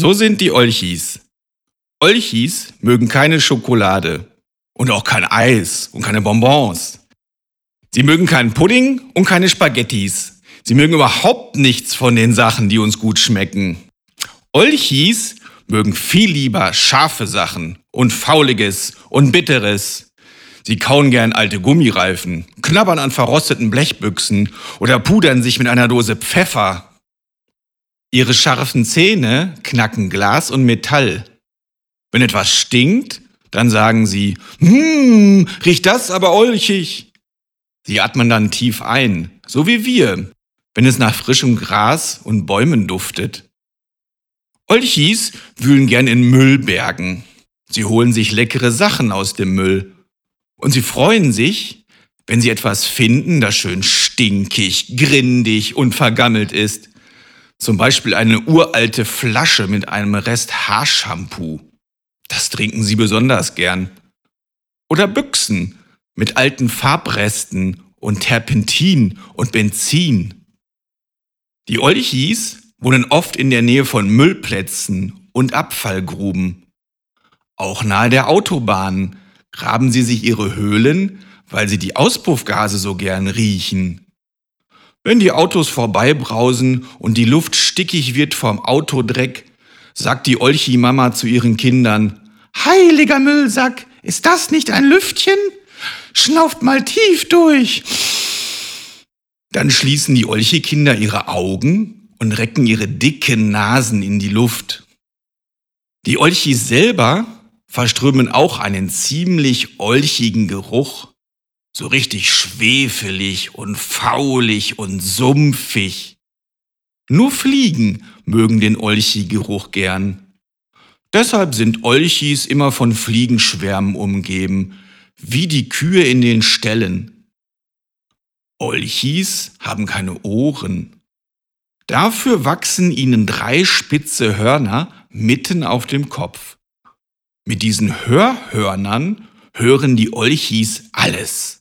So sind die Olchis. Olchis mögen keine Schokolade und auch kein Eis und keine Bonbons. Sie mögen keinen Pudding und keine Spaghettis. Sie mögen überhaupt nichts von den Sachen, die uns gut schmecken. Olchis mögen viel lieber scharfe Sachen und Fauliges und Bitteres. Sie kauen gern alte Gummireifen, knabbern an verrosteten Blechbüchsen oder pudern sich mit einer Dose Pfeffer Ihre scharfen Zähne knacken Glas und Metall. Wenn etwas stinkt, dann sagen sie, hm, riecht das aber olchig. Sie atmen dann tief ein, so wie wir, wenn es nach frischem Gras und Bäumen duftet. Olchis wühlen gern in Müllbergen. Sie holen sich leckere Sachen aus dem Müll. Und sie freuen sich, wenn sie etwas finden, das schön stinkig, grindig und vergammelt ist. Zum Beispiel eine uralte Flasche mit einem Rest Haarshampoo. Das trinken sie besonders gern. Oder Büchsen mit alten Farbresten und Terpentin und Benzin. Die Olchis wohnen oft in der Nähe von Müllplätzen und Abfallgruben. Auch nahe der Autobahn graben sie sich ihre Höhlen, weil sie die Auspuffgase so gern riechen. Wenn die Autos vorbeibrausen und die Luft stickig wird vom Autodreck, sagt die Olchi-Mama zu ihren Kindern, Heiliger Müllsack, ist das nicht ein Lüftchen? Schnauft mal tief durch. Dann schließen die Olchi-Kinder ihre Augen und recken ihre dicken Nasen in die Luft. Die Olchis selber verströmen auch einen ziemlich olchigen Geruch so richtig schwefelig und faulig und sumpfig. Nur Fliegen mögen den Olchi-Geruch gern. Deshalb sind Olchis immer von Fliegenschwärmen umgeben, wie die Kühe in den Ställen. Olchis haben keine Ohren. Dafür wachsen ihnen drei spitze Hörner mitten auf dem Kopf. Mit diesen Hörhörnern hören die Olchis alles.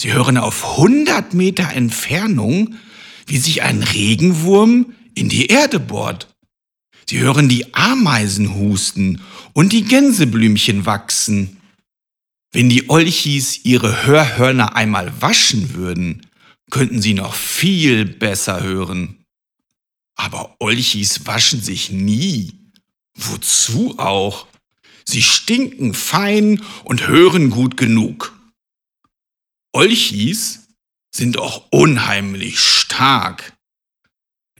Sie hören auf 100 Meter Entfernung, wie sich ein Regenwurm in die Erde bohrt. Sie hören die Ameisen husten und die Gänseblümchen wachsen. Wenn die Olchis ihre Hörhörner einmal waschen würden, könnten sie noch viel besser hören. Aber Olchis waschen sich nie. Wozu auch? Sie stinken fein und hören gut genug. Olchis sind auch unheimlich stark.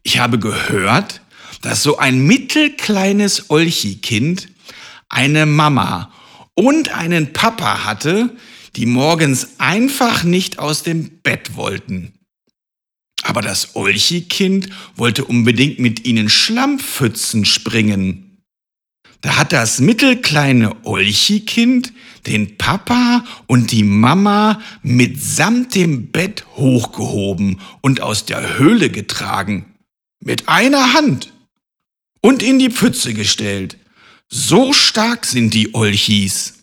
Ich habe gehört, dass so ein mittelkleines Olchi-Kind eine Mama und einen Papa hatte, die morgens einfach nicht aus dem Bett wollten. Aber das Olchi-Kind wollte unbedingt mit ihnen Schlammpfützen springen. Da hat das mittelkleine Olchi-Kind den Papa und die Mama mitsamt dem Bett hochgehoben und aus der Höhle getragen. Mit einer Hand. Und in die Pfütze gestellt. So stark sind die Olchis.